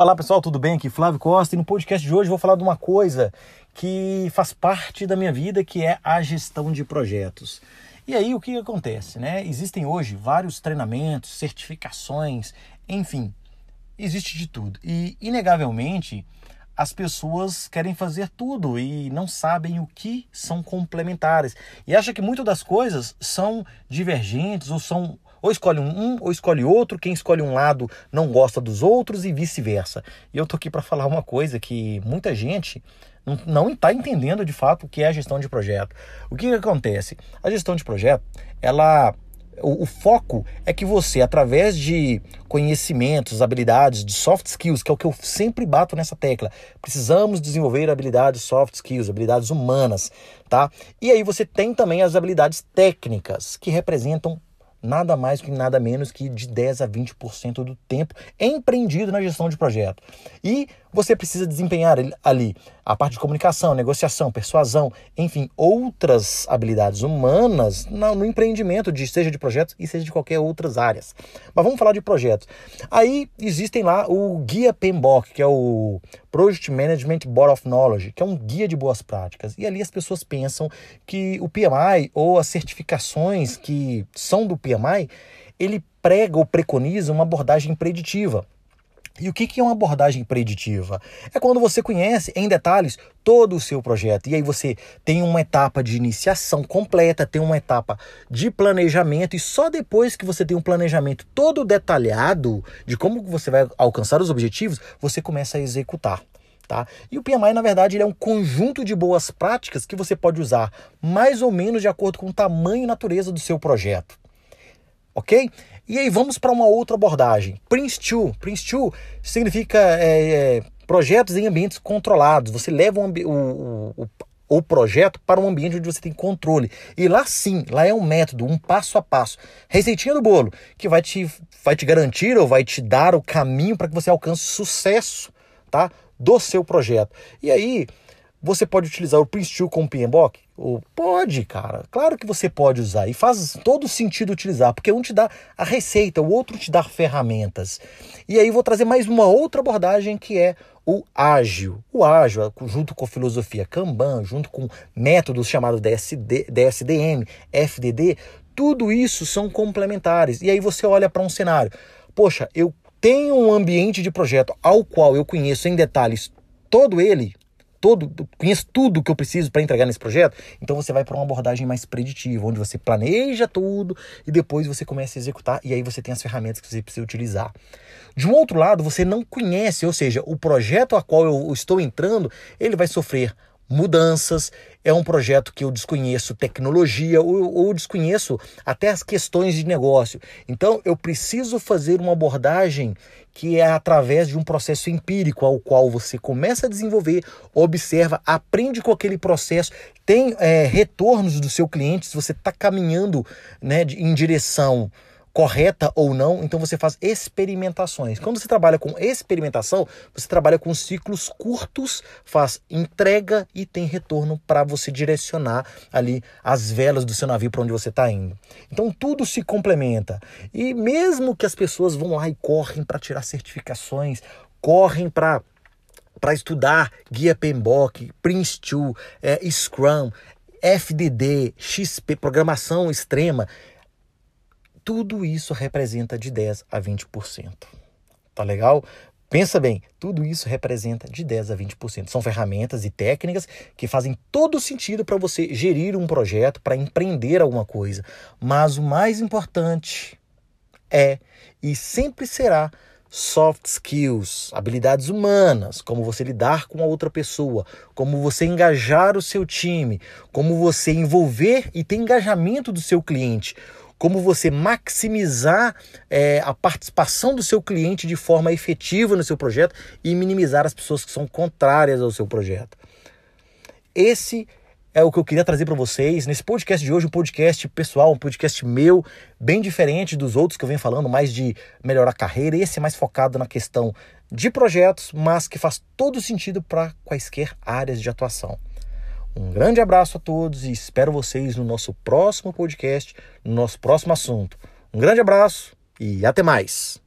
Olá pessoal, tudo bem? Aqui Flávio Costa e no podcast de hoje vou falar de uma coisa que faz parte da minha vida, que é a gestão de projetos. E aí o que acontece, né? Existem hoje vários treinamentos, certificações, enfim, existe de tudo. E inegavelmente as pessoas querem fazer tudo e não sabem o que são complementares. E acham que muitas das coisas são divergentes ou são ou escolhe um, ou escolhe outro, quem escolhe um lado não gosta dos outros e vice-versa. E eu tô aqui para falar uma coisa que muita gente não está entendendo de fato o que é a gestão de projeto. O que, que acontece? A gestão de projeto, ela o, o, foco é que você, através de conhecimentos, habilidades, de soft skills, que é o que eu sempre bato nessa tecla, precisamos desenvolver habilidades soft skills, habilidades humanas, tá? E aí você tem também as habilidades técnicas, que representam nada mais que nada menos que de 10 a 20% do tempo empreendido na gestão de projeto. E você precisa desempenhar ali a parte de comunicação, negociação, persuasão, enfim, outras habilidades humanas no empreendimento, de, seja de projetos e seja de qualquer outras áreas. Mas vamos falar de projetos. Aí existem lá o Guia PMBOK, que é o Project Management Board of Knowledge, que é um guia de boas práticas. E ali as pessoas pensam que o PMI ou as certificações que são do PMI, ele prega ou preconiza uma abordagem preditiva. E o que é uma abordagem preditiva? É quando você conhece em detalhes todo o seu projeto. E aí você tem uma etapa de iniciação completa, tem uma etapa de planejamento, e só depois que você tem um planejamento todo detalhado de como você vai alcançar os objetivos, você começa a executar. Tá? E o PMI, na verdade, ele é um conjunto de boas práticas que você pode usar mais ou menos de acordo com o tamanho e natureza do seu projeto. Ok? E aí vamos para uma outra abordagem. Prince 2. Prince 2 significa é, é, projetos em ambientes controlados. Você leva o, o, o, o projeto para um ambiente onde você tem controle. E lá sim, lá é um método, um passo a passo. Receitinha do bolo, que vai te, vai te garantir ou vai te dar o caminho para que você alcance sucesso tá, do seu projeto. E aí, você pode utilizar o Prince 2 com o PMBOK? Pode, cara. Claro que você pode usar. E faz todo sentido utilizar, porque um te dá a receita, o outro te dá ferramentas. E aí vou trazer mais uma outra abordagem que é o ágil. O ágil, junto com a filosofia Kanban, junto com métodos chamados DSD, DSDM, FDD, tudo isso são complementares. E aí você olha para um cenário. Poxa, eu tenho um ambiente de projeto ao qual eu conheço em detalhes todo ele, todo, conheço tudo que eu preciso para entregar nesse projeto, então você vai para uma abordagem mais preditiva, onde você planeja tudo e depois você começa a executar e aí você tem as ferramentas que você precisa utilizar. De um outro lado, você não conhece, ou seja, o projeto a qual eu estou entrando, ele vai sofrer mudanças, é um projeto que eu desconheço tecnologia ou, ou, desconheço até as questões de negócio. Então eu preciso fazer uma abordagem que é através de um processo empírico, ao qual você começa a desenvolver, observa, aprende com aquele processo, tem é, retornos do seu cliente, se você está caminhando né, em direção correta ou não, então você faz experimentações. Quando você trabalha com experimentação, você trabalha com ciclos curtos, faz entrega e tem retorno para você direcionar ali as velas do seu navio para onde você está indo. Então tudo se complementa. E mesmo que as pessoas vão lá e correm para tirar certificações, correm para para estudar guia PMBOK, Prince2, é, Scrum, FDD, XP, programação extrema, tudo isso representa de 10 a 20%. Tá legal? Pensa bem, tudo isso representa de 10 a 20%. São ferramentas e técnicas que fazem todo sentido para você gerir um projeto, para empreender alguma coisa. Mas o mais importante é e sempre será soft skills, habilidades humanas, como você lidar com a outra pessoa, como você engajar o seu time, como você envolver e ter engajamento do seu cliente como você maximizar é, a participação do seu cliente de forma efetiva no seu projeto e minimizar as pessoas que são contrárias ao seu projeto. Esse é o que eu queria trazer para vocês nesse podcast de hoje, um podcast pessoal, um podcast meu, bem diferente dos outros que eu venho falando, mais de melhorar a carreira. Esse é mais focado na questão de projetos, mas que faz todo sentido para quaisquer áreas de atuação. Um grande abraço a todos e espero vocês no nosso próximo podcast, no nosso próximo assunto. Um grande abraço e até mais!